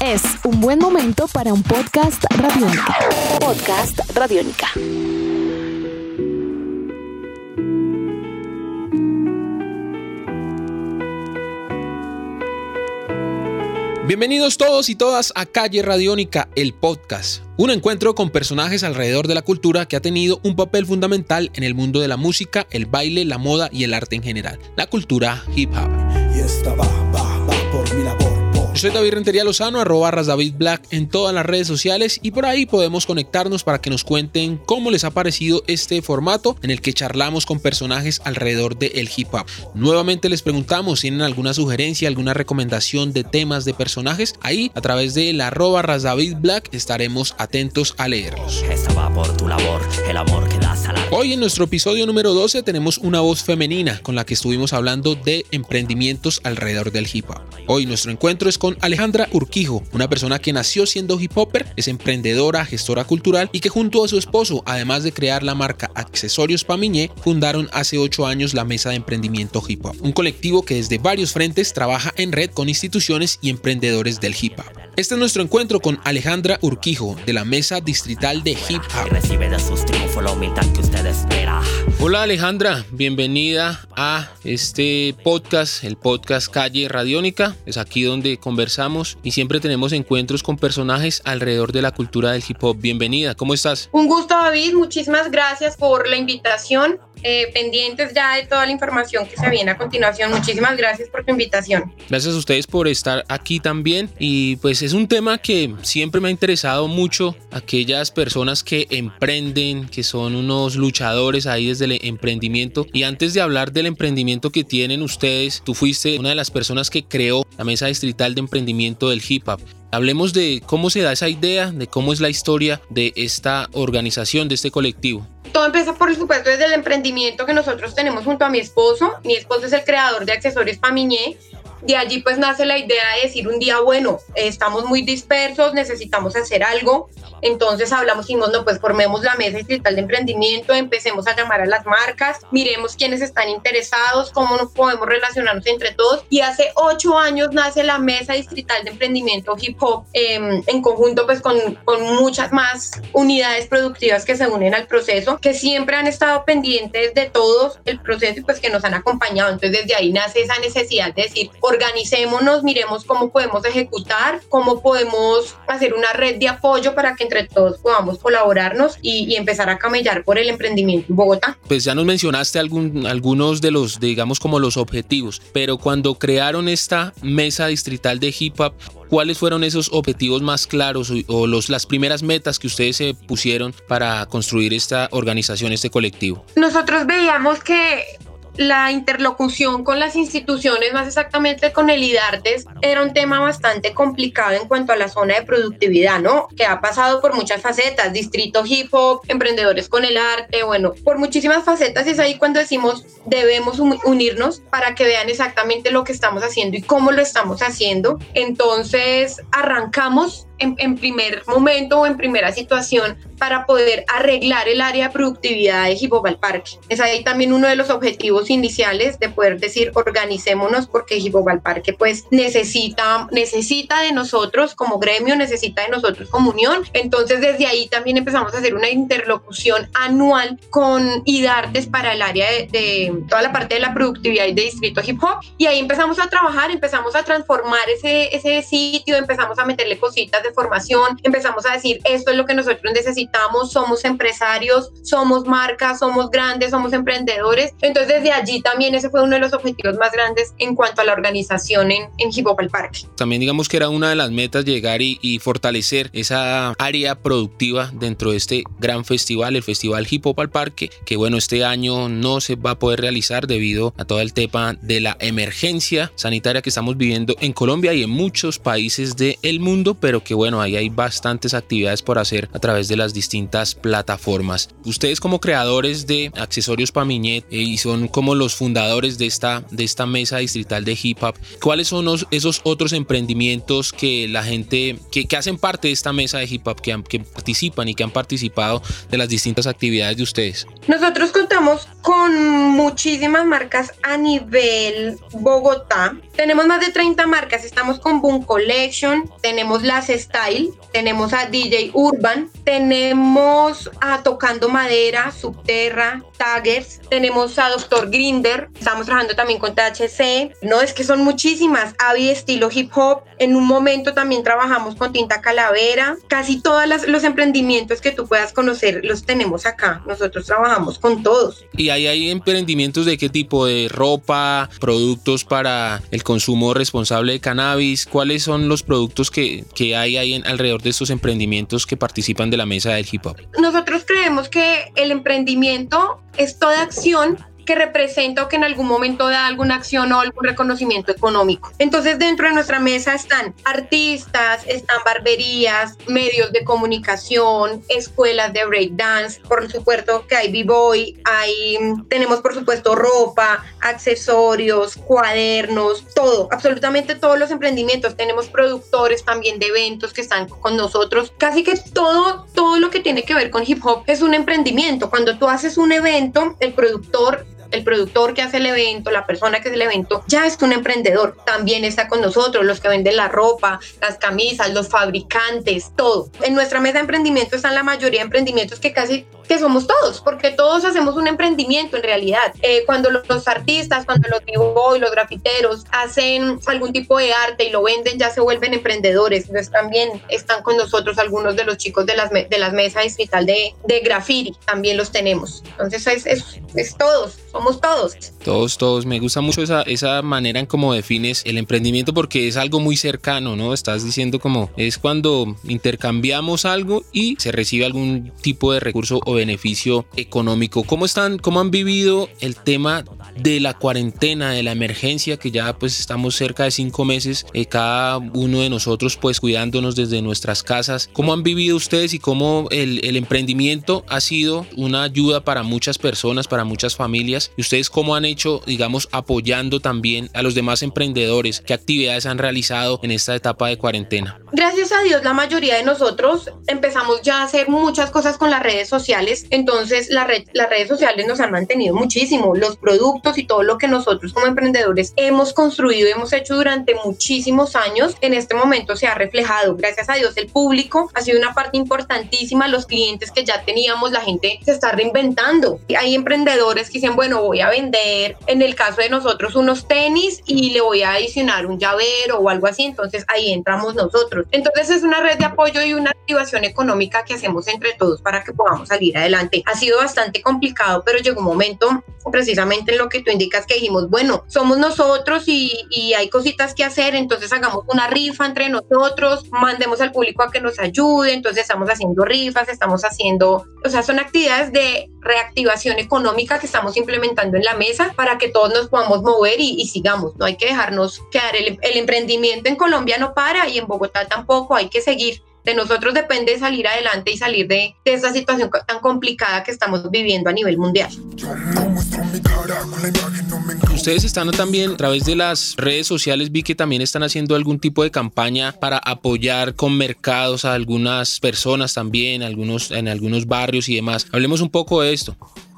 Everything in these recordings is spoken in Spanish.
Es un buen momento para un podcast radiónica. Podcast radiónica. Bienvenidos todos y todas a Calle Radiónica, el podcast. Un encuentro con personajes alrededor de la cultura que ha tenido un papel fundamental en el mundo de la música, el baile, la moda y el arte en general, la cultura hip hop. Y esta va, soy David Rentería Lozano, arroba David Black en todas las redes sociales y por ahí podemos conectarnos para que nos cuenten cómo les ha parecido este formato en el que charlamos con personajes alrededor del hip hop. Nuevamente les preguntamos si tienen alguna sugerencia, alguna recomendación de temas de personajes. Ahí a través de la arroba David Black estaremos atentos a leerlos. por tu labor, el amor que das a la... Hoy en nuestro episodio número 12 tenemos una voz femenina con la que estuvimos hablando de emprendimientos alrededor del hip hop. Hoy nuestro encuentro es con Alejandra Urquijo, una persona que nació siendo hip hopper, es emprendedora, gestora cultural y que junto a su esposo, además de crear la marca Accesorios Pamiñé, fundaron hace 8 años la Mesa de Emprendimiento Hip Hop, un colectivo que desde varios frentes trabaja en red con instituciones y emprendedores del hip hop. Este es nuestro encuentro con Alejandra Urquijo de la Mesa Distrital de Hip Hop. Hola Alejandra, bienvenida a este podcast, el podcast Calle Radiónica. Es aquí donde conversamos y siempre tenemos encuentros con personajes alrededor de la cultura del hip hop. Bienvenida, ¿cómo estás? Un gusto David, muchísimas gracias por la invitación. Eh, pendientes ya de toda la información que se viene a continuación. Muchísimas gracias por tu invitación. Gracias a ustedes por estar aquí también y pues es un tema que siempre me ha interesado mucho, aquellas personas que emprenden, que son unos luchadores ahí desde el emprendimiento y antes de hablar del emprendimiento que tienen ustedes, tú fuiste una de las personas que creó la Mesa Distrital de Emprendimiento del Hip Hop. Hablemos de cómo se da esa idea, de cómo es la historia de esta organización, de este colectivo. Todo empieza por supuesto desde el emprendimiento que nosotros tenemos junto a mi esposo. Mi esposo es el creador de accesorios Pamiñé de allí pues nace la idea de decir un día, bueno, estamos muy dispersos, necesitamos hacer algo. Entonces hablamos y dijimos, no, pues formemos la mesa distrital de emprendimiento, empecemos a llamar a las marcas, miremos quiénes están interesados, cómo nos podemos relacionarnos entre todos. Y hace ocho años nace la mesa distrital de emprendimiento hip hop em, en conjunto pues con, con muchas más unidades productivas que se unen al proceso, que siempre han estado pendientes de todos el proceso y pues que nos han acompañado. Entonces desde ahí nace esa necesidad de decir, organicémonos, miremos cómo podemos ejecutar, cómo podemos hacer una red de apoyo para que entre todos podamos colaborarnos y, empezar a camellar por el emprendimiento en Bogotá. Pues ya nos mencionaste algún, algunos de los, digamos, como los objetivos, pero cuando crearon esta mesa distrital de hip hop, ¿cuáles fueron esos objetivos más claros o, los, las primeras metas que ustedes se pusieron para construir esta organización, este colectivo? Nosotros veíamos que la interlocución con las instituciones, más exactamente con el IDARTES, era un tema bastante complicado en cuanto a la zona de productividad, ¿no? Que ha pasado por muchas facetas, distrito hip hop, emprendedores con el arte, bueno, por muchísimas facetas es ahí cuando decimos debemos unirnos para que vean exactamente lo que estamos haciendo y cómo lo estamos haciendo. Entonces arrancamos en, primer momento o en primera situación para poder arreglar el área de productividad de Hip Hop al Parque. Es ahí también uno de los objetivos iniciales de poder decir organicémonos porque Hip Hop al Parque pues necesita, necesita de nosotros como gremio, necesita de nosotros como unión. Entonces desde ahí también empezamos a hacer una interlocución anual con IDARTES para el área de, de toda la parte de la productividad y de Distrito Hip Hop y ahí empezamos a trabajar, empezamos a transformar ese, ese sitio, empezamos a meterle cositas de formación, empezamos a decir, esto es lo que nosotros necesitamos, somos empresarios, somos marcas, somos grandes, somos emprendedores. Entonces desde allí también ese fue uno de los objetivos más grandes en cuanto a la organización en, en Hip Hop al Parque. También digamos que era una de las metas llegar y, y fortalecer esa área productiva dentro de este gran festival, el Festival Hip Hop al Parque, que bueno, este año no se va a poder realizar debido a todo el tema de la emergencia sanitaria que estamos viviendo en Colombia y en muchos países del mundo, pero que bueno, ahí hay bastantes actividades por hacer a través de las distintas plataformas. Ustedes como creadores de accesorios Pamiñet eh, y son como los fundadores de esta, de esta mesa distrital de hip hop, ¿cuáles son esos otros emprendimientos que la gente, que, que hacen parte de esta mesa de hip hop, que, que participan y que han participado de las distintas actividades de ustedes? Nosotros contamos con muchísimas marcas a nivel Bogotá. Tenemos más de 30 marcas. Estamos con Boom Collection, tenemos Las Style, tenemos a DJ Urban, tenemos a Tocando Madera, Subterra, Taggers, tenemos a Doctor Grinder, estamos trabajando también con THC. No, es que son muchísimas. Avi estilo hip hop. En un momento también trabajamos con Tinta Calavera. Casi todos los emprendimientos que tú puedas conocer los tenemos acá. Nosotros trabajamos con todos. ¿Y ahí hay emprendimientos de qué tipo? ¿De ropa? ¿Productos para el consumo responsable de cannabis? ¿Cuáles son los productos que hay ahí en, alrededor de estos emprendimientos que participan de la mesa del hip hop? Nosotros creemos que el emprendimiento es toda acción que representa o que en algún momento da alguna acción o algún reconocimiento económico. Entonces dentro de nuestra mesa están artistas, están barberías, medios de comunicación, escuelas de breakdance, por supuesto que hay b-boy, hay, tenemos por supuesto ropa, accesorios, cuadernos, todo, absolutamente todos los emprendimientos. Tenemos productores también de eventos que están con nosotros. Casi que todo, todo lo que tiene que ver con hip hop es un emprendimiento. Cuando tú haces un evento, el productor el productor que hace el evento, la persona que hace el evento, ya es un emprendedor. También está con nosotros, los que venden la ropa, las camisas, los fabricantes, todo. En nuestra mesa de emprendimiento están la mayoría de emprendimientos que casi que somos todos, porque todos hacemos un emprendimiento en realidad. Eh, cuando los, artistas, cuando los y los grafiteros hacen algún tipo de arte y lo venden, ya se vuelven emprendedores. Entonces también están con nosotros algunos de los chicos de las, de las mesas distrital de, de graffiti, también los tenemos. Entonces es, es, es todos, somos todos. Todos, todos. Me gusta mucho esa, esa manera en cómo defines el emprendimiento porque es algo muy cercano, ¿no? Estás diciendo como es cuando intercambiamos algo y se recibe algún tipo de recurso o beneficio económico. ¿Cómo están, cómo han vivido el tema de la cuarentena, de la emergencia, que ya pues estamos cerca de cinco meses, eh, cada uno de nosotros pues cuidándonos desde nuestras casas? ¿Cómo han vivido ustedes y cómo el, el emprendimiento ha sido una ayuda para muchas personas, para muchas familias? ¿Y ustedes cómo han hecho, digamos, apoyando también a los demás emprendedores? ¿Qué actividades han realizado en esta etapa de cuarentena? Gracias a Dios, la mayoría de nosotros empezamos ya a hacer muchas cosas con las redes sociales, entonces la red, las redes sociales nos han mantenido muchísimo, los productos y todo lo que nosotros como emprendedores hemos construido, hemos hecho durante muchísimos años, en este momento se ha reflejado. Gracias a Dios, el público ha sido una parte importantísima, los clientes que ya teníamos, la gente se está reinventando. Hay emprendedores que dicen, bueno, voy a vender, en el caso de nosotros, unos tenis y le voy a adicionar un llavero o algo así, entonces ahí entramos nosotros. Entonces es una red de apoyo y una activación económica que hacemos entre todos para que podamos salir adelante. Ha sido bastante complicado, pero llegó un momento precisamente en lo que tú indicas que dijimos, bueno, somos nosotros y, y hay cositas que hacer, entonces hagamos una rifa entre nosotros, mandemos al público a que nos ayude, entonces estamos haciendo rifas, estamos haciendo, o sea, son actividades de reactivación económica que estamos implementando en la mesa para que todos nos podamos mover y, y sigamos, no hay que dejarnos quedar, el, el emprendimiento en Colombia no para y en Bogotá tampoco, hay que seguir de nosotros depende salir adelante y salir de, de esta situación tan complicada que estamos viviendo a nivel mundial. Ustedes están también a través de las redes sociales, vi que también están haciendo algún tipo de campaña para apoyar con mercados a algunas personas también, algunos, en algunos barrios y demás. Hablemos un poco de esto.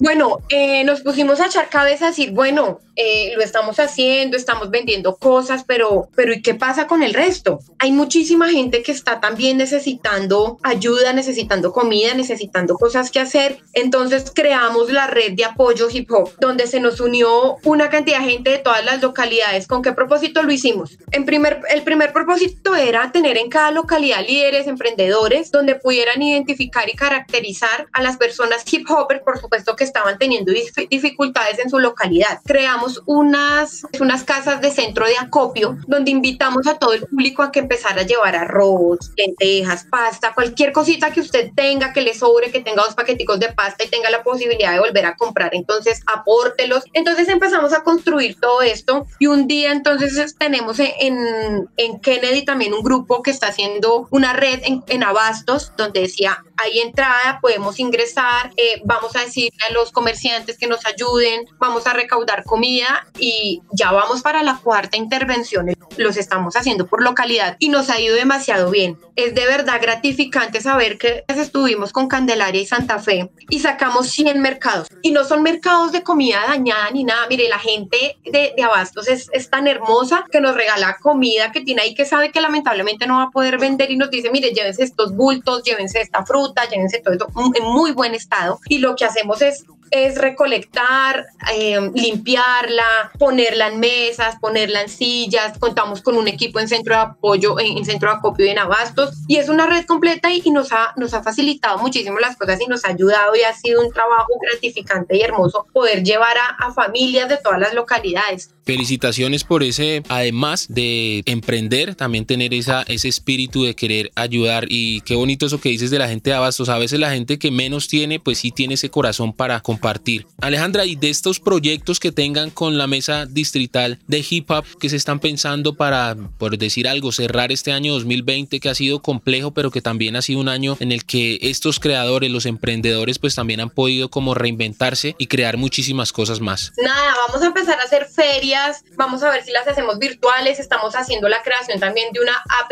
Bueno, eh, nos pusimos a echar cabeza a decir, bueno, eh, lo estamos haciendo, estamos vendiendo cosas, pero, pero ¿y qué pasa con el resto? Hay muchísima gente que está también necesitando ayuda, necesitando comida, necesitando cosas que hacer. Entonces creamos la red de apoyo hip hop, donde se nos unió una cantidad de gente de todas las localidades. ¿Con qué propósito lo hicimos? En primer, el primer propósito era tener en cada localidad líderes, emprendedores, donde pudieran identificar y caracterizar a las personas hip hopper, por supuesto que estaban teniendo dificultades en su localidad. Creamos unas, unas casas de centro de acopio donde invitamos a todo el público a que empezara a llevar arroz, lentejas, pasta, cualquier cosita que usted tenga, que le sobre, que tenga dos paqueticos de pasta y tenga la posibilidad de volver a comprar. Entonces, apórtelos. Entonces empezamos a construir todo esto y un día entonces tenemos en, en Kennedy también un grupo que está haciendo una red en, en Abastos donde decía, hay entrada, podemos ingresar, eh, vamos a decirle a los comerciantes que nos ayuden, vamos a recaudar comida y ya vamos para la cuarta intervención. Los estamos haciendo por localidad y nos ha ido demasiado bien. Es de verdad gratificante saber que estuvimos con Candelaria y Santa Fe y sacamos 100 mercados. Y no son mercados de comida dañada ni nada. Mire, la gente de, de Abastos es, es tan hermosa que nos regala comida que tiene ahí que sabe que lamentablemente no va a poder vender y nos dice, mire, llévense estos bultos, llévense esta fruta, llévense todo esto en muy buen estado. Y lo que hacemos es es recolectar, eh, limpiarla, ponerla en mesas, ponerla en sillas. Contamos con un equipo en centro de apoyo, en, centro de acopio y en abastos. Y es una red completa y, nos, ha, nos ha facilitado muchísimo las cosas y nos ha ayudado y ha sido un trabajo gratificante y hermoso poder llevar a, a familias de todas las localidades. Felicitaciones por ese, además de emprender, también tener esa, ese espíritu de querer ayudar. Y qué bonito eso que dices de la gente de abastos. A veces la gente que menos tiene, pues sí tiene ese corazón para compartir compartir. Alejandra, y de estos proyectos que tengan con la mesa distrital de hip hop que se están pensando para, por decir algo, cerrar este año 2020 que ha sido complejo, pero que también ha sido un año en el que estos creadores, los emprendedores, pues también han podido como reinventarse y crear muchísimas cosas más. Nada, vamos a empezar a hacer ferias, vamos a ver si las hacemos virtuales, estamos haciendo la creación también de una app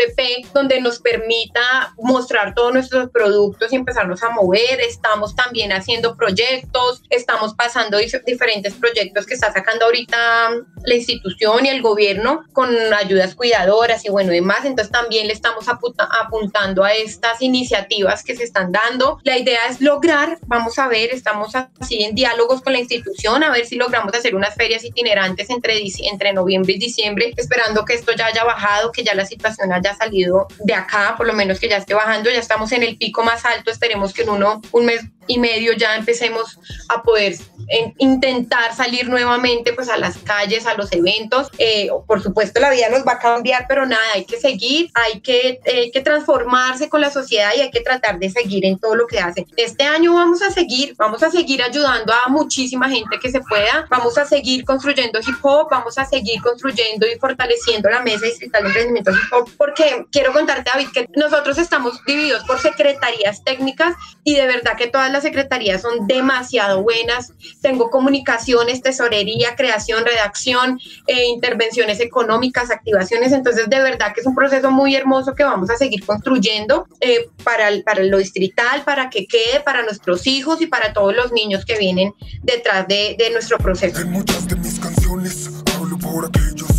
donde nos permita mostrar todos nuestros productos y empezarnos a mover, estamos también haciendo proyectos, estamos pasando diferentes proyectos que está sacando ahorita la institución y el gobierno con ayudas cuidadoras y bueno, demás. Entonces también le estamos apuntando a estas iniciativas que se están dando. La idea es lograr, vamos a ver, estamos así en diálogos con la institución, a ver si logramos hacer unas ferias itinerantes entre, entre noviembre y diciembre, esperando que esto ya haya bajado, que ya la situación haya salido de acá, por lo menos que ya esté bajando, ya estamos en el pico más alto, esperemos que en uno, un mes y medio ya empecemos a poder intentar salir nuevamente pues a las calles, a los eventos. Eh, por supuesto la vida nos va a cambiar, pero nada, hay que seguir, hay que, que transformarse con la sociedad y hay que tratar de seguir en todo lo que hacen. Este año vamos a seguir, vamos a seguir ayudando a muchísima gente que se pueda, vamos a seguir construyendo hip hop, vamos a seguir construyendo y fortaleciendo la mesa distrital de emprendimiento hip hop, porque quiero contarte David que nosotros estamos divididos por secretarías técnicas y de verdad que todas las secretarías son demasiado buenas. Tengo comunicaciones, tesorería, creación, redacción, eh, intervenciones económicas, activaciones. Entonces, de verdad que es un proceso muy hermoso que vamos a seguir construyendo eh, para, para lo distrital, para que quede para nuestros hijos y para todos los niños que vienen detrás de, de nuestro proceso. En muchas de mis canciones hablo por aquellos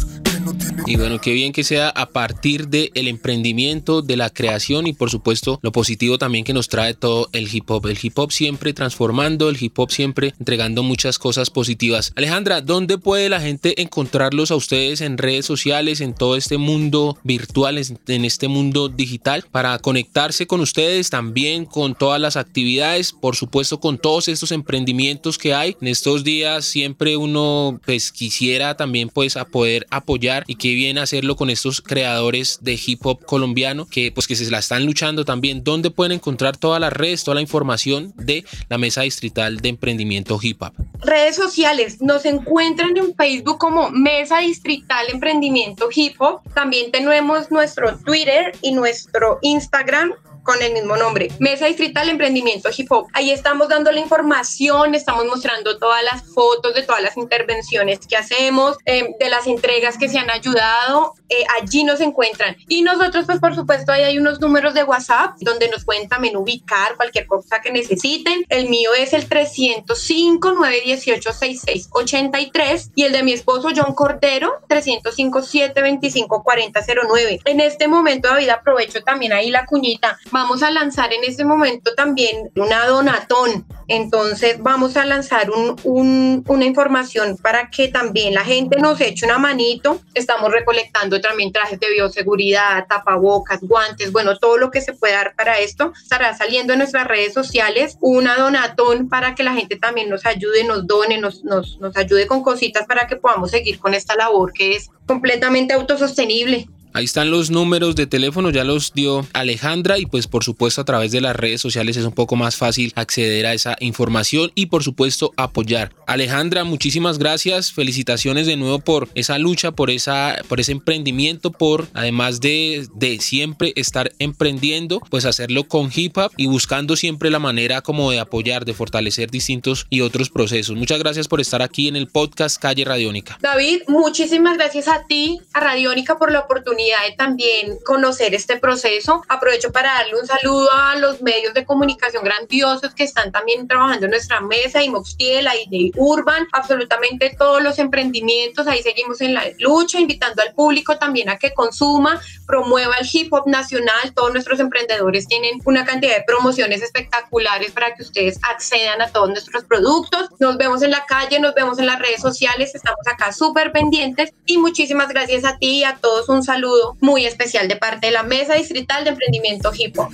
y bueno, qué bien que sea a partir del el emprendimiento, de la creación y por supuesto lo positivo también que nos trae todo el hip hop. El hip hop siempre transformando, el hip hop siempre entregando muchas cosas positivas. Alejandra, ¿dónde puede la gente encontrarlos a ustedes en redes sociales, en todo este mundo virtual, en este mundo digital, para conectarse con ustedes también con todas las actividades, por supuesto con todos estos emprendimientos que hay? En estos días siempre uno pues quisiera también pues a poder apoyar y que bien hacerlo con estos creadores de hip hop colombiano que pues que se la están luchando también. ¿Dónde pueden encontrar todas las redes, toda la información de la Mesa Distrital de Emprendimiento Hip Hop? Redes sociales, nos encuentran en Facebook como Mesa Distrital Emprendimiento Hip Hop. También tenemos nuestro Twitter y nuestro Instagram con el mismo nombre, Mesa Distrital Emprendimiento Hip Hop. Ahí estamos dando la información, estamos mostrando todas las fotos de todas las intervenciones que hacemos, eh, de las entregas que se han ayudado. Eh, allí nos encuentran. Y nosotros, pues por supuesto, ahí hay unos números de WhatsApp donde nos pueden también ubicar cualquier cosa que necesiten. El mío es el 305-918-6683 y el de mi esposo John Cordero, 305-725-4009. En este momento, David, aprovecho también ahí la cuñita vamos a lanzar en este momento también una donatón. Entonces vamos a lanzar un, una información para que también la gente nos eche una manito. Estamos recolectando también trajes de bioseguridad, tapabocas, guantes, bueno, todo lo que se pueda dar para esto. Estará saliendo en nuestras redes sociales una donatón para que la gente también nos ayude, nos done, nos, nos, nos ayude con cositas para que podamos seguir con esta labor que es completamente autosostenible. Ahí están los números de teléfono, ya los dio Alejandra y pues por supuesto a través de las redes sociales es un poco más fácil acceder a esa información y por supuesto apoyar. Alejandra, muchísimas gracias, felicitaciones de nuevo por esa lucha, por, esa, por ese emprendimiento, por además de, de siempre estar emprendiendo, pues hacerlo con hip hop y buscando siempre la manera como de apoyar, de fortalecer distintos y otros procesos. Muchas gracias por estar aquí en el podcast Calle Radiónica. David, muchísimas gracias a ti, a Radiónica por la oportunidad de también conocer este proceso. Aprovecho para darle un saludo a los medios de comunicación grandiosos que están también trabajando en nuestra mesa, y Moxtiel, de Urban, absolutamente todos los emprendimientos, ahí seguimos en la lucha, invitando al público también a que consuma, promueva el hip hop nacional, todos nuestros emprendedores tienen una cantidad de promociones espectaculares para que ustedes accedan a todos nuestros productos. Nos vemos en la calle, nos vemos en las redes sociales, estamos acá súper pendientes y muchísimas gracias a ti y a todos un saludo muy especial de parte de la Mesa Distrital de Emprendimiento Hip Hop.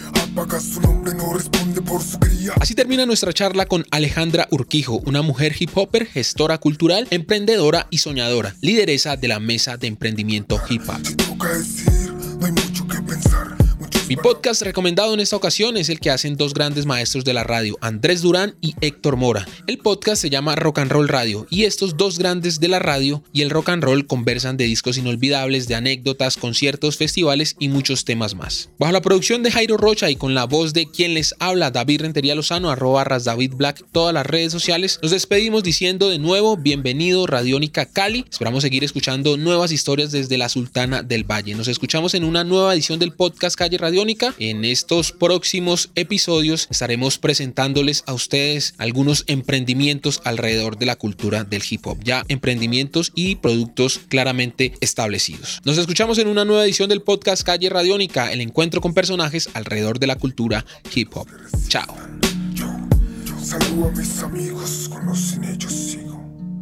Así termina nuestra charla con Alejandra Urquijo, una mujer hip hopper, gestora cultural, emprendedora y soñadora, lideresa de la Mesa de Emprendimiento Hip Hop. Mi podcast recomendado en esta ocasión es el que hacen dos grandes maestros de la radio, Andrés Durán y Héctor Mora. El podcast se llama Rock and Roll Radio y estos dos grandes de la radio y el rock and roll conversan de discos inolvidables, de anécdotas, conciertos, festivales y muchos temas más. Bajo la producción de Jairo Rocha y con la voz de quien les habla, David Rentería Lozano, arroba David Black, todas las redes sociales, nos despedimos diciendo de nuevo bienvenido Radiónica Cali. Esperamos seguir escuchando nuevas historias desde la Sultana del Valle. Nos escuchamos en una nueva edición del podcast Calle Radio en estos próximos episodios estaremos presentándoles a ustedes algunos emprendimientos alrededor de la cultura del hip hop, ya emprendimientos y productos claramente establecidos. Nos escuchamos en una nueva edición del podcast Calle Radiónica, el encuentro con personajes alrededor de la cultura hip hop. Chao. a mis amigos, con los sin ellos